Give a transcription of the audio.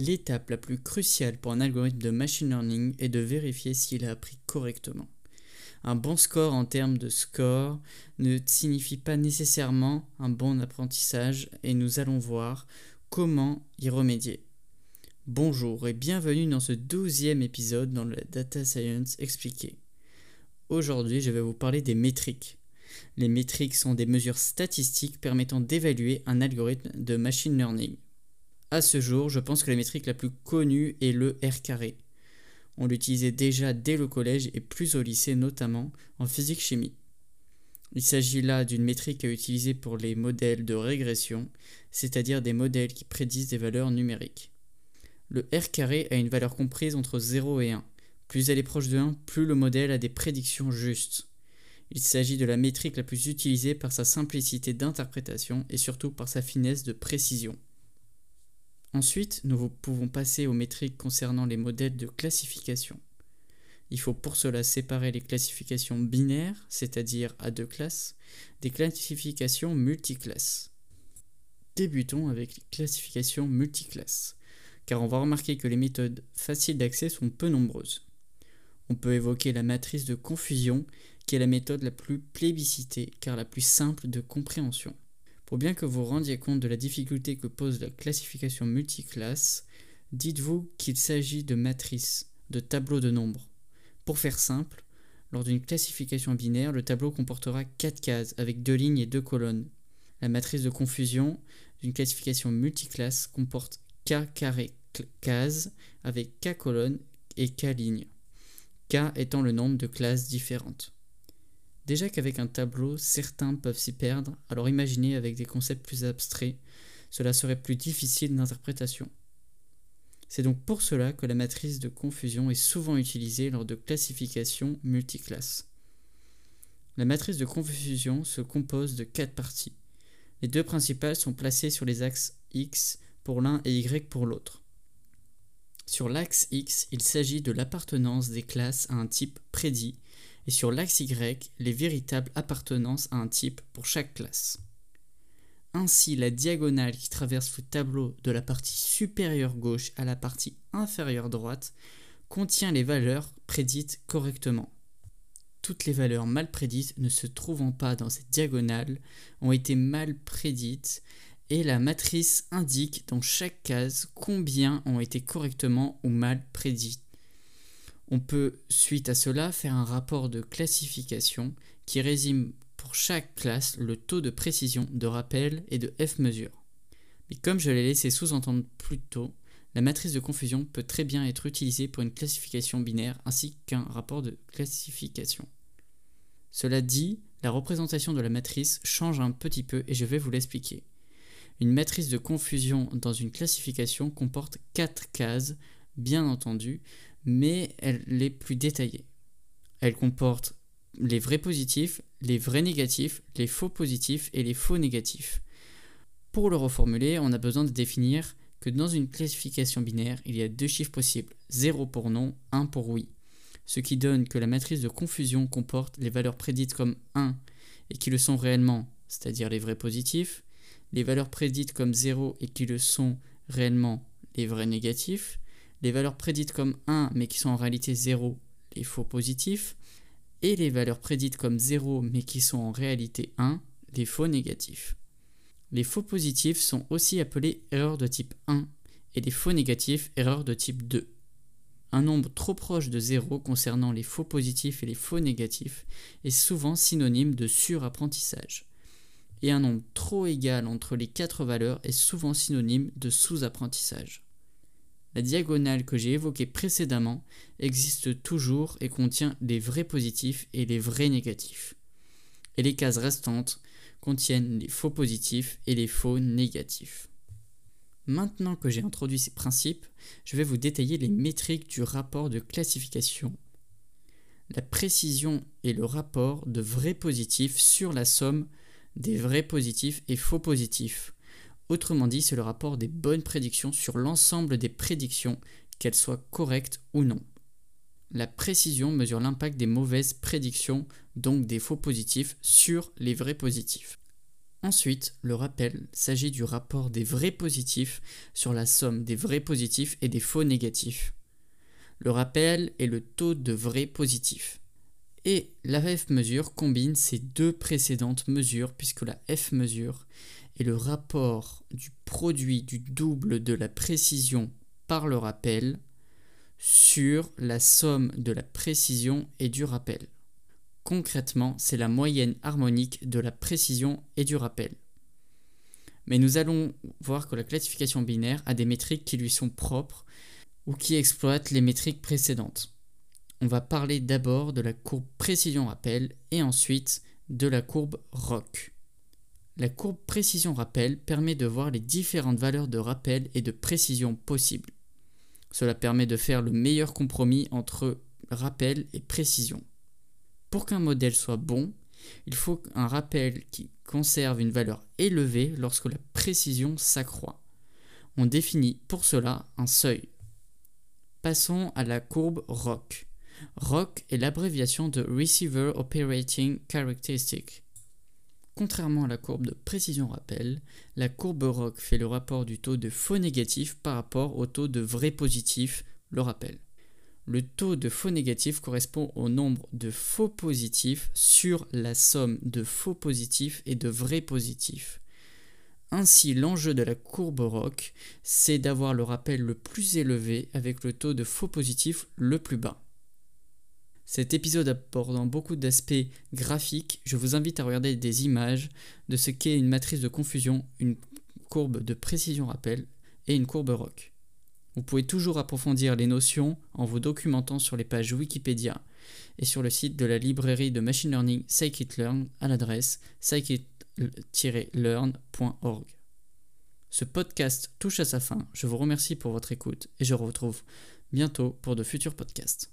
L'étape la plus cruciale pour un algorithme de machine learning est de vérifier s'il a appris correctement. Un bon score en termes de score ne signifie pas nécessairement un bon apprentissage et nous allons voir comment y remédier. Bonjour et bienvenue dans ce douzième épisode dans le Data Science expliqué. Aujourd'hui je vais vous parler des métriques. Les métriques sont des mesures statistiques permettant d'évaluer un algorithme de machine learning. À ce jour, je pense que la métrique la plus connue est le R carré. On l'utilisait déjà dès le collège et plus au lycée notamment en physique-chimie. Il s'agit là d'une métrique à utiliser pour les modèles de régression, c'est-à-dire des modèles qui prédisent des valeurs numériques. Le R carré a une valeur comprise entre 0 et 1. Plus elle est proche de 1, plus le modèle a des prédictions justes. Il s'agit de la métrique la plus utilisée par sa simplicité d'interprétation et surtout par sa finesse de précision. Ensuite, nous pouvons passer aux métriques concernant les modèles de classification. Il faut pour cela séparer les classifications binaires, c'est-à-dire à deux classes, des classifications multiclasses. Débutons avec les classifications multiclasses, car on va remarquer que les méthodes faciles d'accès sont peu nombreuses. On peut évoquer la matrice de confusion, qui est la méthode la plus plébiscitée, car la plus simple de compréhension. Pour bien que vous rendiez compte de la difficulté que pose la classification multiclasse, dites-vous qu'il s'agit de matrices, de tableaux de nombres. Pour faire simple, lors d'une classification binaire, le tableau comportera 4 cases avec 2 lignes et 2 colonnes. La matrice de confusion d'une classification multiclasse comporte k carré cases avec k colonnes et k lignes, k étant le nombre de classes différentes. Déjà qu'avec un tableau, certains peuvent s'y perdre, alors imaginez avec des concepts plus abstraits, cela serait plus difficile d'interprétation. C'est donc pour cela que la matrice de confusion est souvent utilisée lors de classifications multiclasses. La matrice de confusion se compose de quatre parties. Les deux principales sont placées sur les axes X pour l'un et Y pour l'autre. Sur l'axe X, il s'agit de l'appartenance des classes à un type prédit et sur l'axe Y les véritables appartenances à un type pour chaque classe. Ainsi, la diagonale qui traverse le tableau de la partie supérieure gauche à la partie inférieure droite contient les valeurs prédites correctement. Toutes les valeurs mal prédites ne se trouvant pas dans cette diagonale ont été mal prédites et la matrice indique dans chaque case combien ont été correctement ou mal prédites. On peut, suite à cela, faire un rapport de classification qui résume pour chaque classe le taux de précision, de rappel et de F-mesure. Mais comme je l'ai laissé sous-entendre plus tôt, la matrice de confusion peut très bien être utilisée pour une classification binaire ainsi qu'un rapport de classification. Cela dit, la représentation de la matrice change un petit peu et je vais vous l'expliquer. Une matrice de confusion dans une classification comporte 4 cases, bien entendu, mais elle est plus détaillée. Elle comporte les vrais positifs, les vrais négatifs, les faux positifs et les faux négatifs. Pour le reformuler, on a besoin de définir que dans une classification binaire, il y a deux chiffres possibles, 0 pour non, 1 pour oui, ce qui donne que la matrice de confusion comporte les valeurs prédites comme 1 et qui le sont réellement, c'est-à-dire les vrais positifs, les valeurs prédites comme 0 et qui le sont réellement, les vrais négatifs, les valeurs prédites comme 1 mais qui sont en réalité 0, les faux positifs, et les valeurs prédites comme 0 mais qui sont en réalité 1, les faux négatifs. Les faux positifs sont aussi appelés erreurs de type 1 et les faux négatifs erreurs de type 2. Un nombre trop proche de 0 concernant les faux positifs et les faux négatifs est souvent synonyme de surapprentissage. Et un nombre trop égal entre les quatre valeurs est souvent synonyme de sous-apprentissage. La diagonale que j'ai évoquée précédemment existe toujours et contient les vrais positifs et les vrais négatifs. Et les cases restantes contiennent les faux positifs et les faux négatifs. Maintenant que j'ai introduit ces principes, je vais vous détailler les métriques du rapport de classification. La précision est le rapport de vrais positifs sur la somme des vrais positifs et faux positifs. Autrement dit, c'est le rapport des bonnes prédictions sur l'ensemble des prédictions, qu'elles soient correctes ou non. La précision mesure l'impact des mauvaises prédictions, donc des faux positifs, sur les vrais positifs. Ensuite, le rappel s'agit du rapport des vrais positifs sur la somme des vrais positifs et des faux négatifs. Le rappel est le taux de vrais positifs. Et la F mesure combine ces deux précédentes mesures puisque la F mesure est le rapport du produit du double de la précision par le rappel sur la somme de la précision et du rappel. Concrètement, c'est la moyenne harmonique de la précision et du rappel. Mais nous allons voir que la classification binaire a des métriques qui lui sont propres ou qui exploitent les métriques précédentes. On va parler d'abord de la courbe précision-rappel et ensuite de la courbe ROC. La courbe précision-rappel permet de voir les différentes valeurs de rappel et de précision possibles. Cela permet de faire le meilleur compromis entre rappel et précision. Pour qu'un modèle soit bon, il faut un rappel qui conserve une valeur élevée lorsque la précision s'accroît. On définit pour cela un seuil. Passons à la courbe ROC. ROC est l'abréviation de Receiver Operating Characteristic. Contrairement à la courbe de précision rappel, la courbe ROC fait le rapport du taux de faux négatif par rapport au taux de vrai positif, le rappel. Le taux de faux négatifs correspond au nombre de faux positifs sur la somme de faux positifs et de vrais positifs. Ainsi, l'enjeu de la courbe ROC, c'est d'avoir le rappel le plus élevé avec le taux de faux positifs le plus bas. Cet épisode abordant beaucoup d'aspects graphiques, je vous invite à regarder des images de ce qu'est une matrice de confusion, une courbe de précision rappel et une courbe ROC. Vous pouvez toujours approfondir les notions en vous documentant sur les pages Wikipédia et sur le site de la librairie de machine learning scikit-learn à l'adresse scikit-learn.org. Ce podcast touche à sa fin. Je vous remercie pour votre écoute et je vous retrouve bientôt pour de futurs podcasts.